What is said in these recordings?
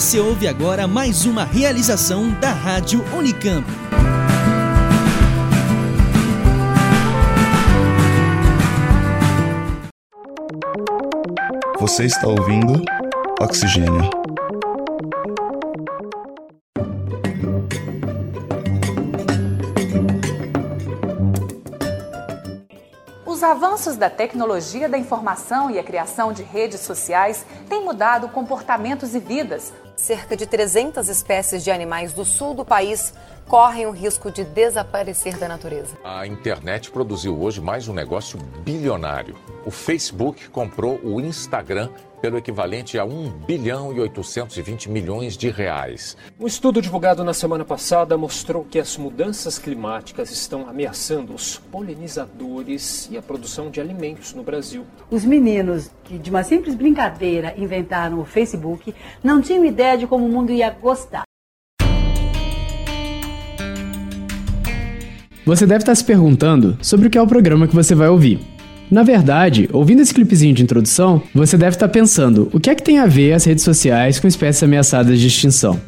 Você ouve agora mais uma realização da Rádio Unicamp. Você está ouvindo Oxigênio. Os avanços da tecnologia da informação e a criação de redes sociais têm mudado comportamentos e vidas. Cerca de 300 espécies de animais do sul do país correm o risco de desaparecer da natureza. A internet produziu hoje mais um negócio bilionário. O Facebook comprou o Instagram pelo equivalente a 1 bilhão e 820 milhões de reais. Um estudo divulgado na semana passada mostrou que as mudanças climáticas estão ameaçando os polinizadores e a produção de alimentos no Brasil. Os meninos que de uma simples brincadeira inventaram o Facebook não tinham ideia de como o mundo ia gostar. Você deve estar se perguntando sobre o que é o programa que você vai ouvir. Na verdade, ouvindo esse clipezinho de introdução, você deve estar pensando o que é que tem a ver as redes sociais com espécies ameaçadas de extinção.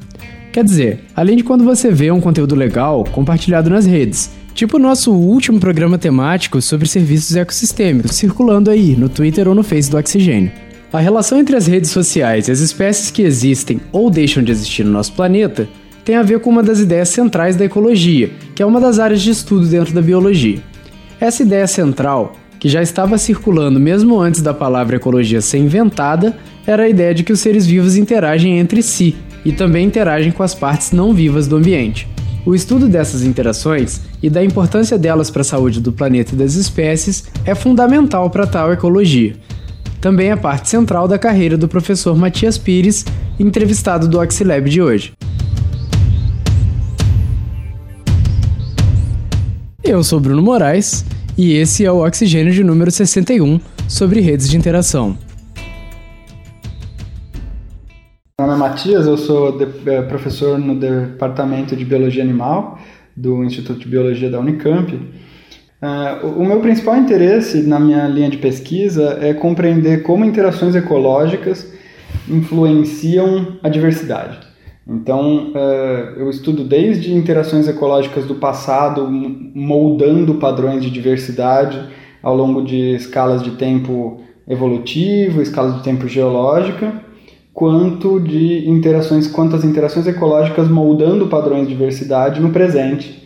Quer dizer, além de quando você vê um conteúdo legal compartilhado nas redes, tipo o nosso último programa temático sobre serviços ecossistêmicos, circulando aí no Twitter ou no Face do Oxigênio. A relação entre as redes sociais e as espécies que existem ou deixam de existir no nosso planeta tem a ver com uma das ideias centrais da ecologia, que é uma das áreas de estudo dentro da biologia. Essa ideia central que já estava circulando mesmo antes da palavra ecologia ser inventada, era a ideia de que os seres vivos interagem entre si e também interagem com as partes não vivas do ambiente. O estudo dessas interações e da importância delas para a saúde do planeta e das espécies é fundamental para tal ecologia. Também é parte central da carreira do professor Matias Pires, entrevistado do Oxilab de hoje. Eu sou Bruno Moraes e esse é o Oxigênio de número 61 sobre redes de interação. Meu nome é Matias, eu sou de, é, professor no Departamento de Biologia Animal do Instituto de Biologia da Unicamp. Uh, o meu principal interesse na minha linha de pesquisa é compreender como interações ecológicas influenciam a diversidade. Então, uh, eu estudo desde interações ecológicas do passado, moldando padrões de diversidade ao longo de escalas de tempo evolutivo, escalas de tempo geológica, quanto de interações, quantas interações ecológicas moldando padrões de diversidade no presente,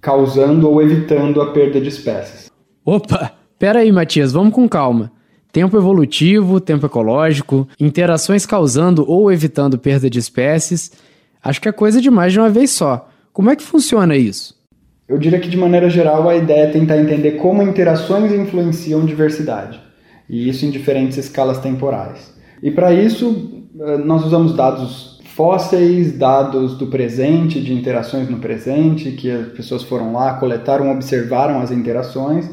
causando ou evitando a perda de espécies. Opa, pera aí, Matias, vamos com calma. Tempo evolutivo, tempo ecológico, interações causando ou evitando perda de espécies. Acho que é coisa de mais de uma vez só. Como é que funciona isso? Eu diria que, de maneira geral, a ideia é tentar entender como interações influenciam diversidade, e isso em diferentes escalas temporais. E para isso, eh, nós usamos dados fósseis, dados do presente, de interações no presente, que as pessoas foram lá, coletaram, observaram as interações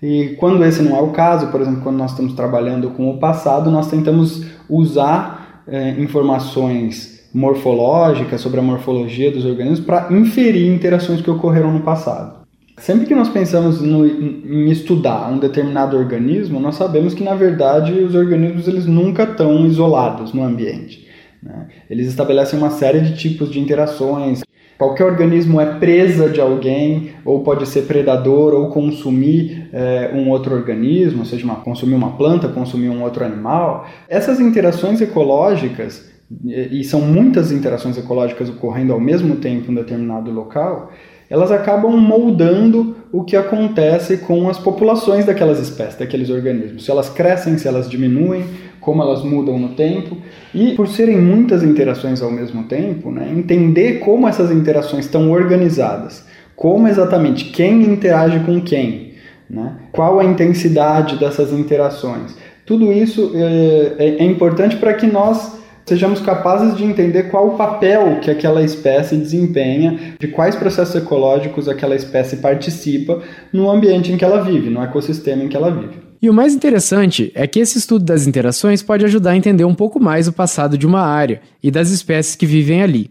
e quando esse não é o caso, por exemplo, quando nós estamos trabalhando com o passado, nós tentamos usar é, informações morfológicas sobre a morfologia dos organismos para inferir interações que ocorreram no passado. Sempre que nós pensamos no, em estudar um determinado organismo, nós sabemos que na verdade os organismos eles nunca estão isolados no ambiente. Né? Eles estabelecem uma série de tipos de interações Qualquer organismo é presa de alguém, ou pode ser predador, ou consumir é, um outro organismo, ou seja, uma, consumir uma planta, consumir um outro animal. Essas interações ecológicas, e são muitas interações ecológicas ocorrendo ao mesmo tempo em um determinado local, elas acabam moldando o que acontece com as populações daquelas espécies, daqueles organismos. Se elas crescem, se elas diminuem, como elas mudam no tempo. E por serem muitas interações ao mesmo tempo, né, entender como essas interações estão organizadas, como exatamente quem interage com quem, né, qual a intensidade dessas interações. Tudo isso é, é, é importante para que nós sejamos capazes de entender qual o papel que aquela espécie desempenha, de quais processos ecológicos aquela espécie participa no ambiente em que ela vive, no ecossistema em que ela vive. E o mais interessante é que esse estudo das interações pode ajudar a entender um pouco mais o passado de uma área e das espécies que vivem ali.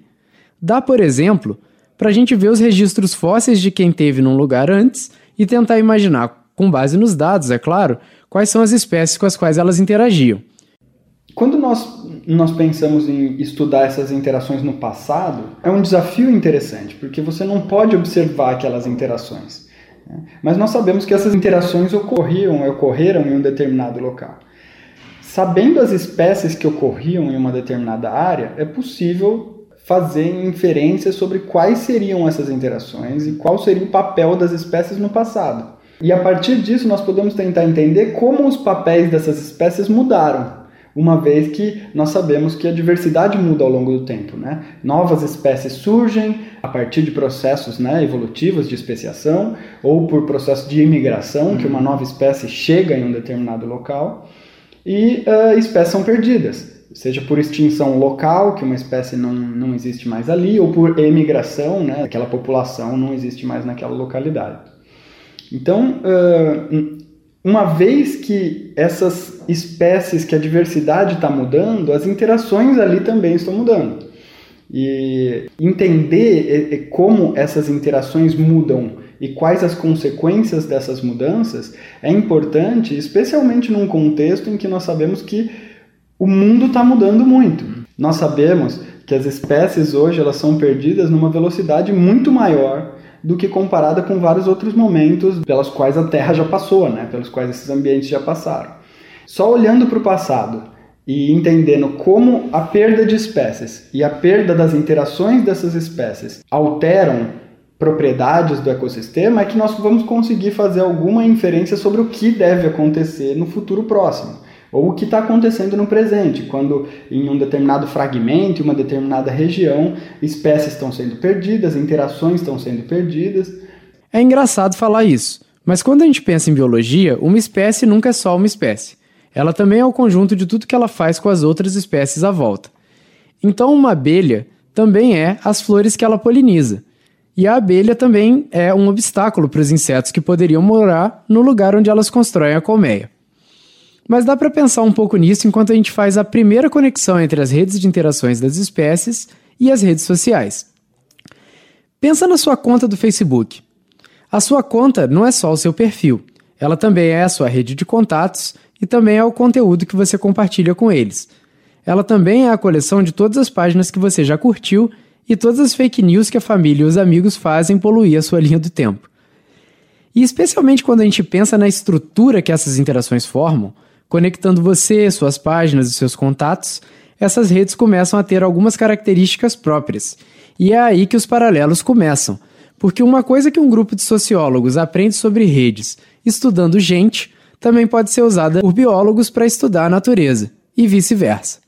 Dá, por exemplo, para a gente ver os registros fósseis de quem teve num lugar antes e tentar imaginar, com base nos dados, é claro, quais são as espécies com as quais elas interagiam. Quando nós nós pensamos em estudar essas interações no passado, é um desafio interessante, porque você não pode observar aquelas interações. Né? Mas nós sabemos que essas interações ocorriam, ocorreram em um determinado local. Sabendo as espécies que ocorriam em uma determinada área, é possível fazer inferências sobre quais seriam essas interações e qual seria o papel das espécies no passado. E a partir disso, nós podemos tentar entender como os papéis dessas espécies mudaram uma vez que nós sabemos que a diversidade muda ao longo do tempo. Né? Novas espécies surgem a partir de processos né, evolutivos de especiação ou por processo de imigração, que uma nova espécie chega em um determinado local, e uh, espécies são perdidas seja por extinção local, que uma espécie não, não existe mais ali, ou por emigração, né, aquela população não existe mais naquela localidade. Então, uh, uma vez que essas espécies, que a diversidade está mudando, as interações ali também estão mudando. E entender como essas interações mudam e quais as consequências dessas mudanças é importante, especialmente num contexto em que nós sabemos que o mundo está mudando muito. Nós sabemos que as espécies hoje elas são perdidas numa velocidade muito maior do que comparada com vários outros momentos pelos quais a Terra já passou, né? pelos quais esses ambientes já passaram. Só olhando para o passado e entendendo como a perda de espécies e a perda das interações dessas espécies alteram propriedades do ecossistema, é que nós vamos conseguir fazer alguma inferência sobre o que deve acontecer no futuro próximo ou o que está acontecendo no presente, quando em um determinado fragmento, uma determinada região, espécies estão sendo perdidas, interações estão sendo perdidas. É engraçado falar isso, mas quando a gente pensa em biologia, uma espécie nunca é só uma espécie. Ela também é o conjunto de tudo que ela faz com as outras espécies à volta. Então, uma abelha também é as flores que ela poliniza. E a abelha também é um obstáculo para os insetos que poderiam morar no lugar onde elas constroem a colmeia. Mas dá para pensar um pouco nisso enquanto a gente faz a primeira conexão entre as redes de interações das espécies e as redes sociais. Pensa na sua conta do Facebook. A sua conta não é só o seu perfil, ela também é a sua rede de contatos e também é o conteúdo que você compartilha com eles. Ela também é a coleção de todas as páginas que você já curtiu e todas as fake news que a família e os amigos fazem poluir a sua linha do tempo. E especialmente quando a gente pensa na estrutura que essas interações formam, Conectando você, suas páginas e seus contatos, essas redes começam a ter algumas características próprias. E é aí que os paralelos começam. Porque uma coisa que um grupo de sociólogos aprende sobre redes estudando gente também pode ser usada por biólogos para estudar a natureza, e vice-versa.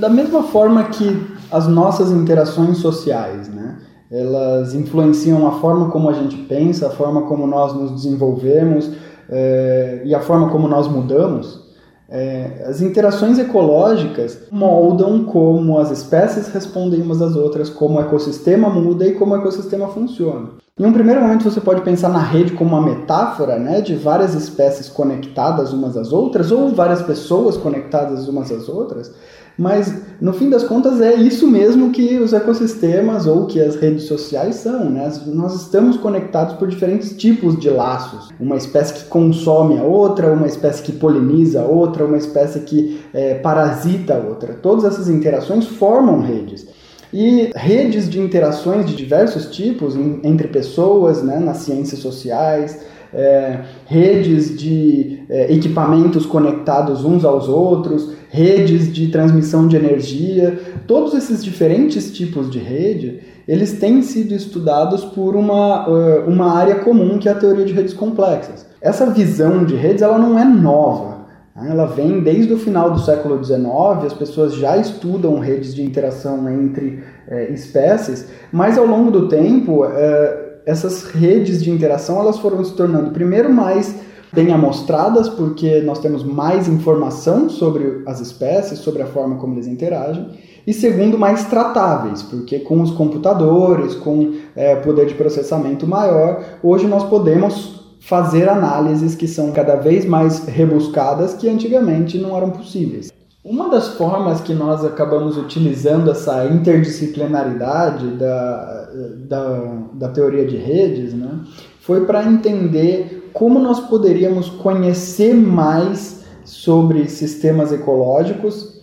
Da mesma forma que as nossas interações sociais, né, elas influenciam a forma como a gente pensa, a forma como nós nos desenvolvemos é, e a forma como nós mudamos, é, as interações ecológicas moldam como as espécies respondem umas às outras, como o ecossistema muda e como o ecossistema funciona. Em um primeiro momento, você pode pensar na rede como uma metáfora né, de várias espécies conectadas umas às outras, ou várias pessoas conectadas umas às outras, mas no fim das contas é isso mesmo que os ecossistemas ou que as redes sociais são. Né? Nós estamos conectados por diferentes tipos de laços. Uma espécie que consome a outra, uma espécie que poliniza a outra, uma espécie que é, parasita a outra. Todas essas interações formam redes. E redes de interações de diversos tipos entre pessoas, né, nas ciências sociais, é, redes de é, equipamentos conectados uns aos outros, redes de transmissão de energia, todos esses diferentes tipos de rede, eles têm sido estudados por uma, uh, uma área comum que é a teoria de redes complexas. Essa visão de redes ela não é nova. Né? Ela vem desde o final do século XIX, as pessoas já estudam redes de interação entre eh, espécies, mas ao longo do tempo, eh, essas redes de interação elas foram se tornando primeiro mais bem amostradas, porque nós temos mais informação sobre as espécies, sobre a forma como eles interagem, e segundo, mais tratáveis, porque com os computadores, com é, poder de processamento maior, hoje nós podemos fazer análises que são cada vez mais rebuscadas que antigamente não eram possíveis. Uma das formas que nós acabamos utilizando essa interdisciplinaridade da, da, da teoria de redes né, foi para entender como nós poderíamos conhecer mais sobre sistemas ecológicos,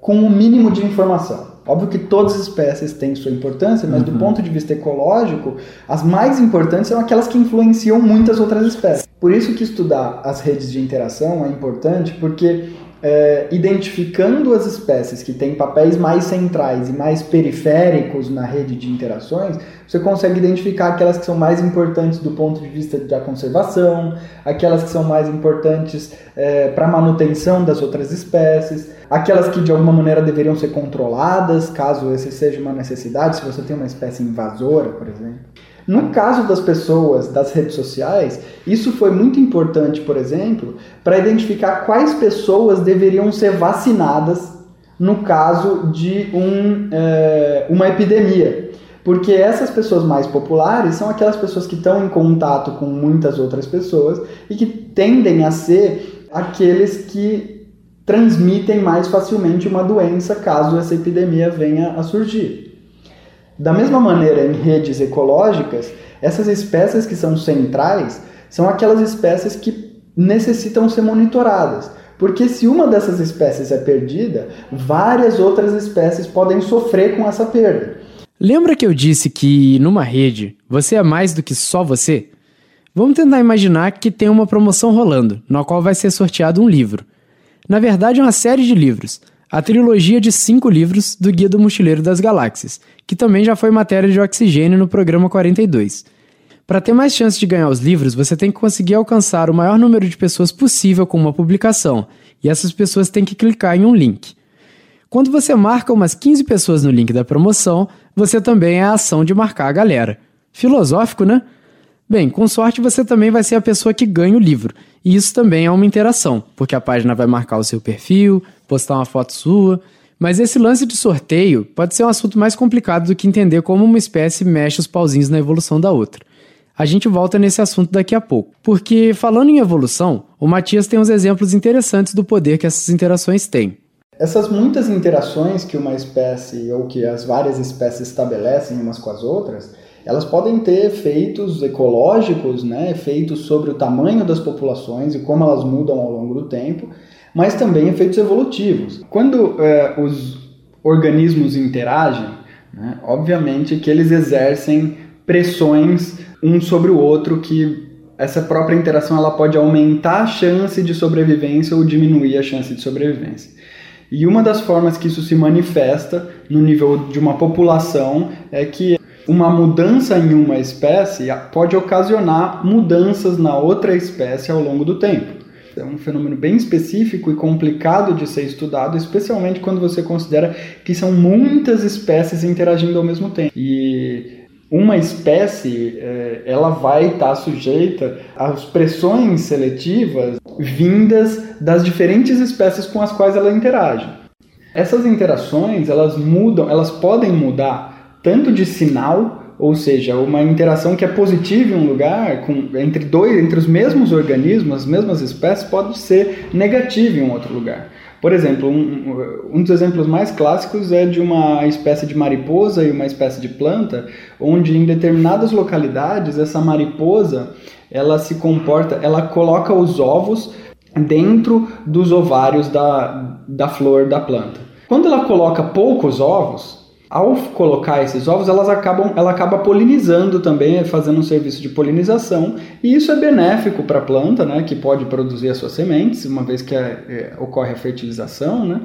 com o mínimo de informação. Óbvio que todas as espécies têm sua importância, mas uhum. do ponto de vista ecológico, as mais importantes são aquelas que influenciam muitas outras espécies. Por isso que estudar as redes de interação é importante, porque é, identificando as espécies que têm papéis mais centrais e mais periféricos na rede de interações, você consegue identificar aquelas que são mais importantes do ponto de vista da conservação, aquelas que são mais importantes é, para a manutenção das outras espécies, aquelas que de alguma maneira deveriam ser controladas, caso esse seja uma necessidade, se você tem uma espécie invasora, por exemplo. No caso das pessoas das redes sociais, isso foi muito importante, por exemplo, para identificar quais pessoas deveriam ser vacinadas no caso de um, é, uma epidemia. Porque essas pessoas mais populares são aquelas pessoas que estão em contato com muitas outras pessoas e que tendem a ser aqueles que transmitem mais facilmente uma doença caso essa epidemia venha a surgir. Da mesma maneira, em redes ecológicas, essas espécies que são centrais são aquelas espécies que necessitam ser monitoradas. Porque se uma dessas espécies é perdida, várias outras espécies podem sofrer com essa perda. Lembra que eu disse que numa rede você é mais do que só você? Vamos tentar imaginar que tem uma promoção rolando, na qual vai ser sorteado um livro. Na verdade, é uma série de livros a trilogia de cinco livros do Guia do Mochileiro das Galáxias, que também já foi matéria de oxigênio no programa 42. Para ter mais chance de ganhar os livros, você tem que conseguir alcançar o maior número de pessoas possível com uma publicação, e essas pessoas têm que clicar em um link. Quando você marca umas 15 pessoas no link da promoção, você também é a ação de marcar a galera. Filosófico, né? Bem, com sorte você também vai ser a pessoa que ganha o livro, e isso também é uma interação, porque a página vai marcar o seu perfil, postar uma foto sua. Mas esse lance de sorteio pode ser um assunto mais complicado do que entender como uma espécie mexe os pauzinhos na evolução da outra. A gente volta nesse assunto daqui a pouco. Porque, falando em evolução, o Matias tem uns exemplos interessantes do poder que essas interações têm. Essas muitas interações que uma espécie ou que as várias espécies estabelecem umas com as outras, elas podem ter efeitos ecológicos, né, efeitos sobre o tamanho das populações e como elas mudam ao longo do tempo, mas também efeitos evolutivos. Quando é, os organismos interagem, né, obviamente que eles exercem pressões um sobre o outro que essa própria interação ela pode aumentar a chance de sobrevivência ou diminuir a chance de sobrevivência. E uma das formas que isso se manifesta no nível de uma população é que uma mudança em uma espécie pode ocasionar mudanças na outra espécie ao longo do tempo. É um fenômeno bem específico e complicado de ser estudado, especialmente quando você considera que são muitas espécies interagindo ao mesmo tempo. E uma espécie é, ela vai estar sujeita às pressões seletivas vindas das diferentes espécies com as quais ela interage. Essas interações elas mudam, elas podem mudar tanto de sinal ou seja, uma interação que é positiva em um lugar, com, entre dois, entre os mesmos organismos, as mesmas espécies, pode ser negativa em um outro lugar. Por exemplo, um, um, dos exemplos mais clássicos é de uma espécie de mariposa e uma espécie de planta, onde em determinadas localidades essa mariposa ela se comporta, ela coloca os ovos dentro dos ovários da, da flor da planta. Quando ela coloca poucos ovos, ao colocar esses ovos, elas acabam, ela acaba polinizando também, fazendo um serviço de polinização, e isso é benéfico para a planta, né, que pode produzir as suas sementes, uma vez que é, é, ocorre a fertilização, né,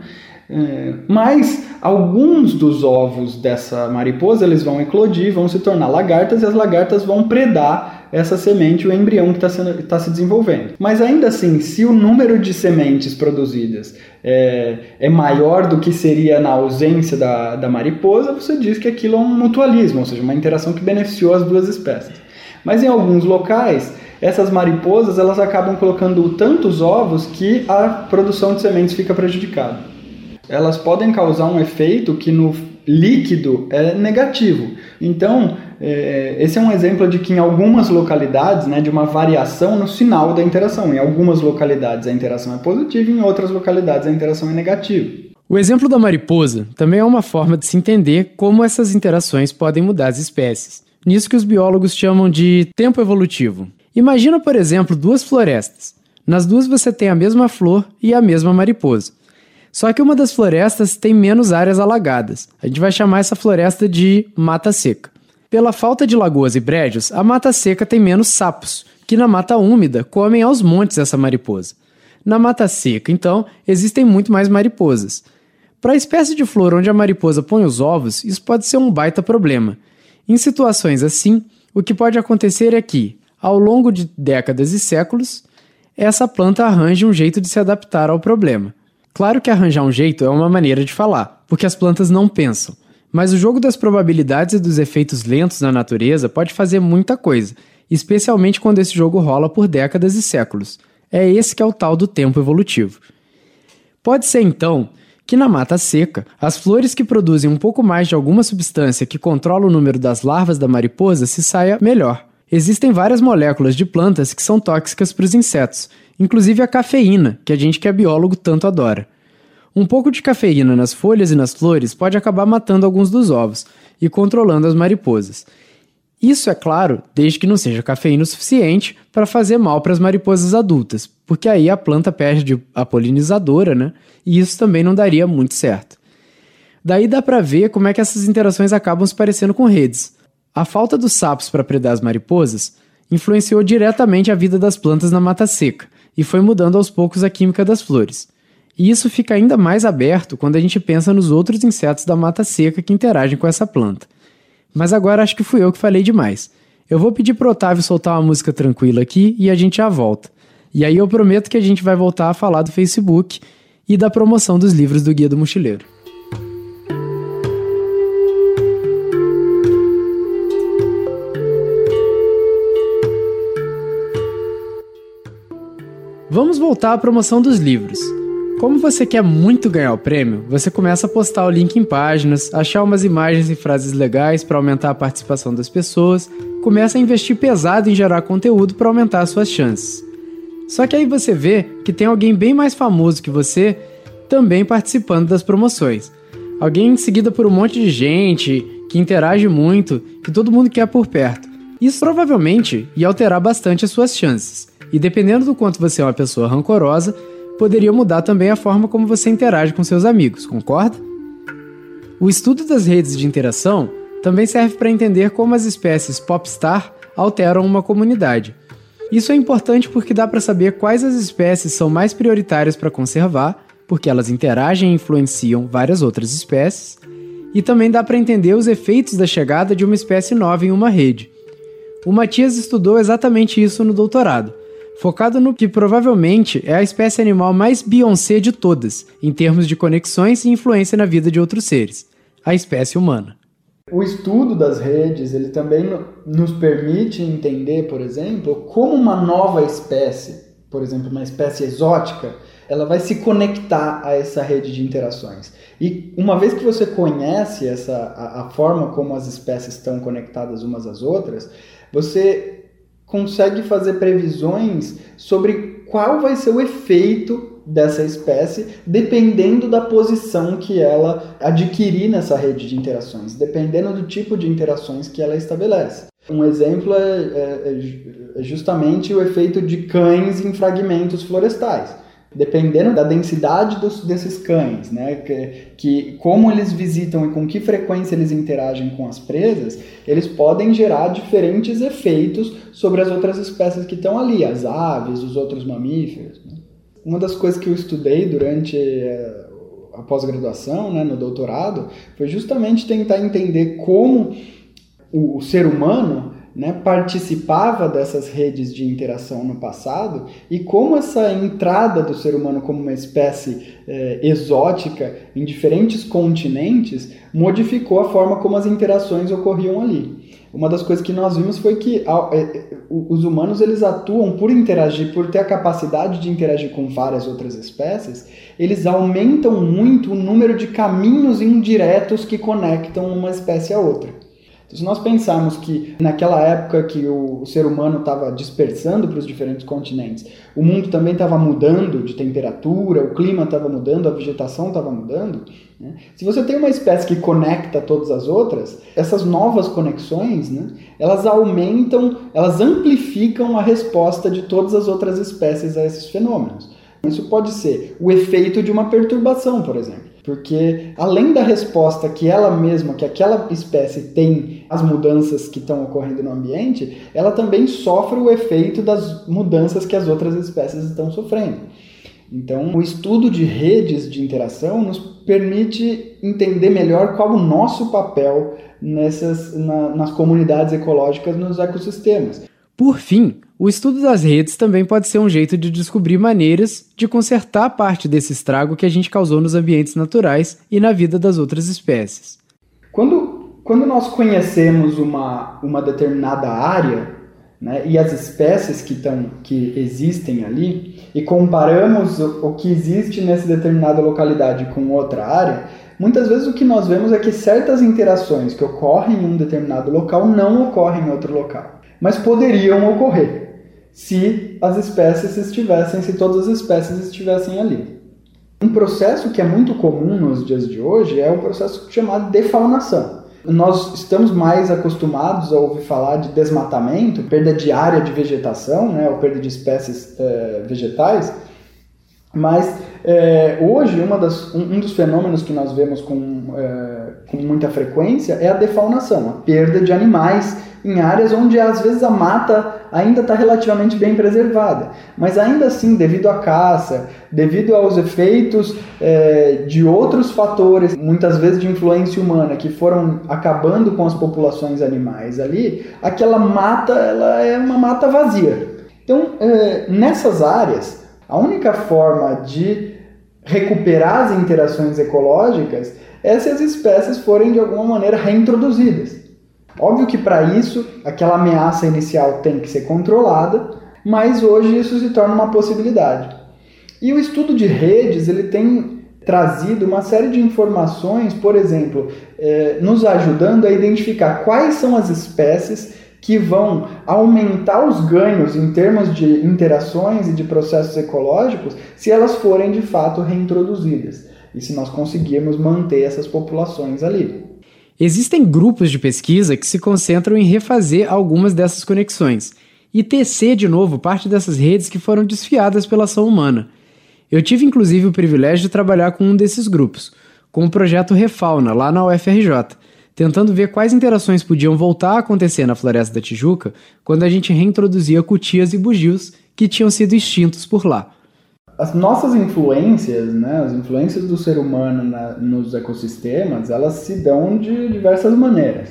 é, mas alguns dos ovos dessa mariposa eles vão eclodir, vão se tornar lagartas e as lagartas vão predar essa semente, o embrião que está tá se desenvolvendo. Mas ainda assim, se o número de sementes produzidas é, é, maior do que seria na ausência da, da mariposa, você diz que aquilo é um mutualismo, ou seja, uma interação que beneficiou as duas espécies. Mas em alguns locais, essas mariposas elas acabam colocando tantos ovos que a produção de sementes fica prejudicada. Elas podem causar um efeito que no líquido é negativo. Então, é, esse é um exemplo de que em algumas localidades, né, de uma variação no sinal da interação. Em algumas localidades a interação é positiva, em outras localidades a interação é negativa. O exemplo da mariposa também é uma forma de se entender como essas interações podem mudar as espécies. Nisso que os biólogos chamam de tempo evolutivo. Imagina, por exemplo, duas florestas. Nas duas você tem a mesma flor e a mesma mariposa. Só que uma das florestas tem menos áreas alagadas. A gente vai chamar essa floresta de mata seca. Pela falta de lagoas e brejos, a mata seca tem menos sapos, que na mata úmida comem aos montes essa mariposa. Na mata seca, então, existem muito mais mariposas. Para a espécie de flor onde a mariposa põe os ovos, isso pode ser um baita problema. Em situações assim, o que pode acontecer é que, ao longo de décadas e séculos, essa planta arranje um jeito de se adaptar ao problema. Claro que arranjar um jeito é uma maneira de falar, porque as plantas não pensam. Mas o jogo das probabilidades e dos efeitos lentos na natureza pode fazer muita coisa, especialmente quando esse jogo rola por décadas e séculos. É esse que é o tal do tempo evolutivo. Pode ser então que na mata seca, as flores que produzem um pouco mais de alguma substância que controla o número das larvas da mariposa se saia melhor. Existem várias moléculas de plantas que são tóxicas para os insetos, inclusive a cafeína, que a gente que é biólogo tanto adora. Um pouco de cafeína nas folhas e nas flores pode acabar matando alguns dos ovos e controlando as mariposas. Isso é claro, desde que não seja cafeína o suficiente para fazer mal para as mariposas adultas, porque aí a planta perde a polinizadora, né? E isso também não daria muito certo. Daí dá para ver como é que essas interações acabam se parecendo com redes. A falta dos sapos para predar as mariposas influenciou diretamente a vida das plantas na mata seca, e foi mudando aos poucos a química das flores. E isso fica ainda mais aberto quando a gente pensa nos outros insetos da mata seca que interagem com essa planta. Mas agora acho que fui eu que falei demais. Eu vou pedir pro Otávio soltar uma música tranquila aqui e a gente já volta. E aí eu prometo que a gente vai voltar a falar do Facebook e da promoção dos livros do Guia do Mochileiro. Vamos voltar à promoção dos livros. Como você quer muito ganhar o prêmio, você começa a postar o link em páginas, achar umas imagens e frases legais para aumentar a participação das pessoas, começa a investir pesado em gerar conteúdo para aumentar suas chances. Só que aí você vê que tem alguém bem mais famoso que você também participando das promoções. Alguém seguida por um monte de gente, que interage muito, que todo mundo quer por perto. Isso provavelmente ia alterar bastante as suas chances. E dependendo do quanto você é uma pessoa rancorosa, poderia mudar também a forma como você interage com seus amigos, concorda? O estudo das redes de interação também serve para entender como as espécies popstar alteram uma comunidade. Isso é importante porque dá para saber quais as espécies são mais prioritárias para conservar, porque elas interagem e influenciam várias outras espécies, e também dá para entender os efeitos da chegada de uma espécie nova em uma rede. O Matias estudou exatamente isso no doutorado focado no que provavelmente é a espécie animal mais Beyoncé de todas, em termos de conexões e influência na vida de outros seres, a espécie humana. O estudo das redes, ele também nos permite entender, por exemplo, como uma nova espécie, por exemplo, uma espécie exótica, ela vai se conectar a essa rede de interações. E uma vez que você conhece essa, a, a forma como as espécies estão conectadas umas às outras, você consegue fazer previsões sobre qual vai ser o efeito dessa espécie, dependendo da posição que ela adquirir nessa rede de interações, dependendo do tipo de interações que ela estabelece. Um exemplo é, é, é justamente o efeito de cães em fragmentos florestais dependendo da densidade dos, desses cães, né, que, que, como eles visitam e com que frequência eles interagem com as presas, eles podem gerar diferentes efeitos sobre as outras espécies que estão ali, as aves, os outros mamíferos. Né. Uma das coisas que eu estudei durante eh, a pós-graduação, né, no doutorado, foi justamente tentar entender como o, o ser humano né, participava dessas redes de interação no passado e como essa entrada do ser humano como uma espécie é, exótica em diferentes continentes modificou a forma como as interações ocorriam ali. Uma das coisas que nós vimos foi que é, os humanos eles atuam por interagir, por ter a capacidade de interagir com várias outras espécies, eles aumentam muito o número de caminhos indiretos que conectam uma espécie a outra. Se nós pensarmos que naquela época que o ser humano estava dispersando para os diferentes continentes, o mundo também estava mudando de temperatura, o clima estava mudando, a vegetação estava mudando. Né? Se você tem uma espécie que conecta todas as outras, essas novas conexões, né, elas aumentam, elas amplificam a resposta de todas as outras espécies a esses fenômenos. Isso pode ser o efeito de uma perturbação, por exemplo. Porque além da resposta que ela mesma, que aquela espécie tem às mudanças que estão ocorrendo no ambiente, ela também sofre o efeito das mudanças que as outras espécies estão sofrendo. Então, o estudo de redes de interação nos permite entender melhor qual o nosso papel nessas, na, nas comunidades ecológicas, nos ecossistemas. Por fim, o estudo das redes também pode ser um jeito de descobrir maneiras de consertar parte desse estrago que a gente causou nos ambientes naturais e na vida das outras espécies. Quando, quando nós conhecemos uma, uma determinada área né, e as espécies que, tão, que existem ali e comparamos o, o que existe nessa determinada localidade com outra área, muitas vezes o que nós vemos é que certas interações que ocorrem em um determinado local não ocorrem em outro local, mas poderiam ocorrer se as espécies estivessem, se todas as espécies estivessem ali. Um processo que é muito comum nos dias de hoje é o processo chamado defaunação. Nós estamos mais acostumados a ouvir falar de desmatamento, perda de área de vegetação, né, ou perda de espécies é, vegetais, mas é, hoje das, um, um, dos fenômenos que nós vemos com, é, com muita frequência é a defaunação, a perda de animais em áreas onde às vezes a mata ainda está relativamente bem preservada. Mas ainda assim, devido à caça, devido aos efeitos é, de outros fatores, muitas vezes de influência humana, que foram acabando com as populações animais ali, aquela mata ela é uma mata vazia. Então, é, nessas áreas, a única forma de recuperar as interações ecológicas é se as espécies forem de alguma maneira reintroduzidas. Óbvio que para isso aquela ameaça inicial tem que ser controlada, mas hoje isso se torna uma possibilidade. E o estudo de redes ele tem trazido uma série de informações, por exemplo, eh, nos ajudando a identificar quais são as espécies que vão aumentar os ganhos em termos de interações e de processos ecológicos se elas forem de fato reintroduzidas e se nós conseguirmos manter essas populações ali. Existem grupos de pesquisa que se concentram em refazer algumas dessas conexões e tecer de novo parte dessas redes que foram desfiadas pela ação humana. Eu tive inclusive o privilégio de trabalhar com um desses grupos, com o projeto Refauna, lá na UFRJ, tentando ver quais interações podiam voltar a acontecer na Floresta da Tijuca quando a gente reintroduzia cutias e bugios que tinham sido extintos por lá as nossas influências, né, as influências do ser humano na, nos ecossistemas, elas se dão de diversas maneiras.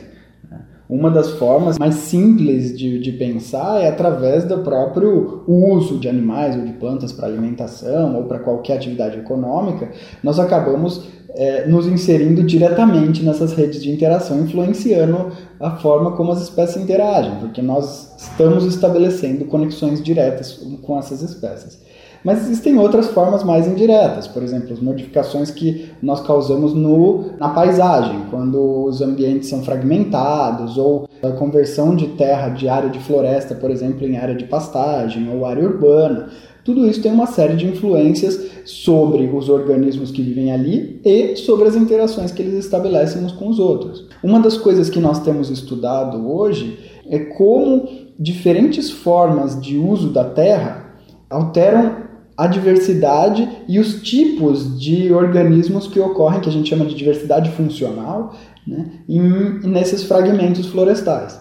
Né. Uma das formas mais simples de, de pensar é através do próprio uso de animais ou de plantas para alimentação ou para qualquer atividade econômica, nós acabamos é, nos inserindo diretamente nessas redes de interação, influenciando a forma como as espécies interagem, porque nós estamos estabelecendo conexões diretas com essas espécies. Mas existem outras formas mais indiretas, por exemplo, as modificações que nós causamos no, na paisagem, quando os ambientes são fragmentados, ou a conversão de terra de área de floresta, por exemplo, em área de pastagem ou área urbana. Tudo isso tem uma série de influências sobre os organismos que vivem ali e sobre as interações que eles estabelecem uns com os outros. Uma das coisas que nós temos estudado hoje é como diferentes formas de uso da terra alteram a diversidade e os tipos de organismos que ocorrem, que a gente chama de diversidade funcional, né, em, nesses fragmentos florestais.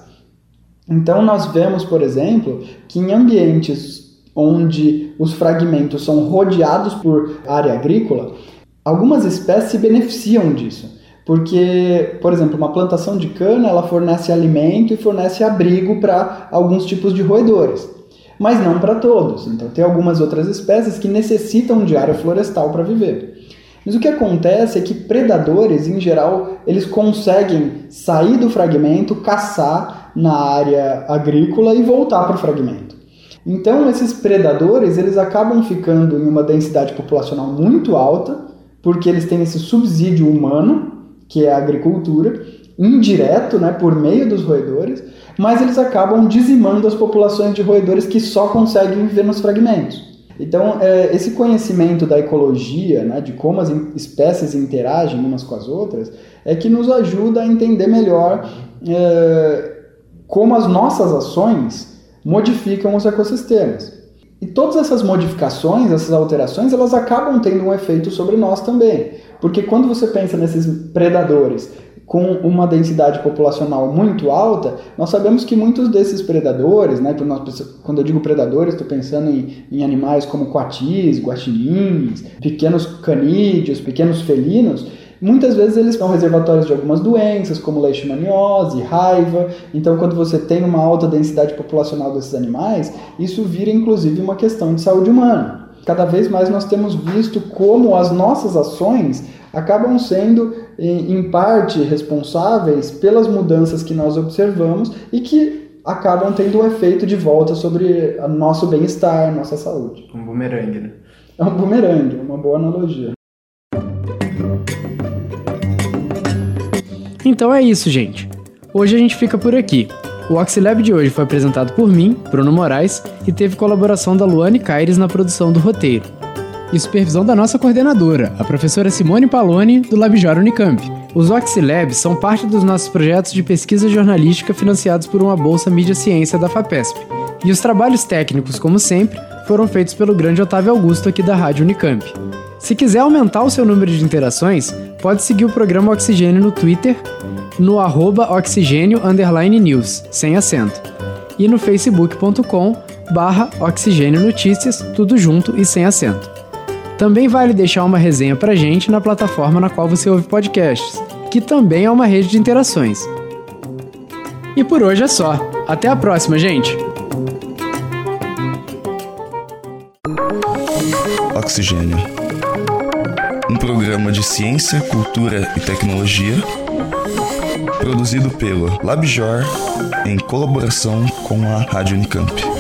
Então, nós vemos, por exemplo, que em ambientes onde os fragmentos são rodeados por área agrícola, algumas espécies se beneficiam disso. Porque, por exemplo, uma plantação de cana ela fornece alimento e fornece abrigo para alguns tipos de roedores mas não para todos. Então, tem algumas outras espécies que necessitam de área florestal para viver. Mas o que acontece é que predadores, em geral, eles conseguem sair do fragmento, caçar na área agrícola e voltar para o fragmento. Então, esses predadores, eles acabam ficando em uma densidade populacional muito alta, porque eles têm esse subsídio humano, que é a agricultura, indireto, né, por meio dos roedores, mas eles acabam dizimando as populações de roedores que só conseguem viver nos fragmentos. Então, é, esse conhecimento da ecologia, né, de como as espécies interagem umas com as outras, é que nos ajuda a entender melhor é, como as nossas ações modificam os ecossistemas. E todas essas modificações, essas alterações, elas acabam tendo um efeito sobre nós também. Porque quando você pensa nesses predadores com uma densidade populacional muito alta, nós sabemos que muitos desses predadores, né, quando eu digo predadores, estou pensando em, em, animais como coatis, guaxinins, pequenos canídeos, pequenos felinos, muitas vezes eles são reservatórios de algumas doenças, como leishmaniose, raiva. Então, quando você tem uma alta densidade populacional desses animais, isso vira inclusive uma questão de saúde humana. Cada vez mais nós temos visto como as nossas ações acabam sendo, em parte, responsáveis pelas mudanças que nós observamos e que acabam tendo um efeito de volta sobre o nosso bem-estar, nossa saúde. Um bumerangue, né? É um bumerangue, uma boa analogia. Então é isso, gente. Hoje a gente fica por aqui. O Oxilab de hoje foi apresentado por mim, Bruno Moraes, e teve colaboração da Luane Caires na produção do roteiro e supervisão da nossa coordenadora, a professora Simone Paloni, do LabJor Unicamp. Os Oxilabs são parte dos nossos projetos de pesquisa jornalística financiados por uma bolsa Mídia Ciência da FAPESP. E os trabalhos técnicos, como sempre, foram feitos pelo grande Otávio Augusto aqui da Rádio Unicamp. Se quiser aumentar o seu número de interações, pode seguir o programa Oxigênio no Twitter, no arroba oxigênio news, sem acento, e no facebook.com barra oxigênio notícias, tudo junto e sem acento. Também vale deixar uma resenha pra gente na plataforma na qual você ouve podcasts, que também é uma rede de interações. E por hoje é só. Até a próxima, gente! Oxigênio. Um programa de ciência, cultura e tecnologia produzido pelo LabJor em colaboração com a Rádio Unicamp.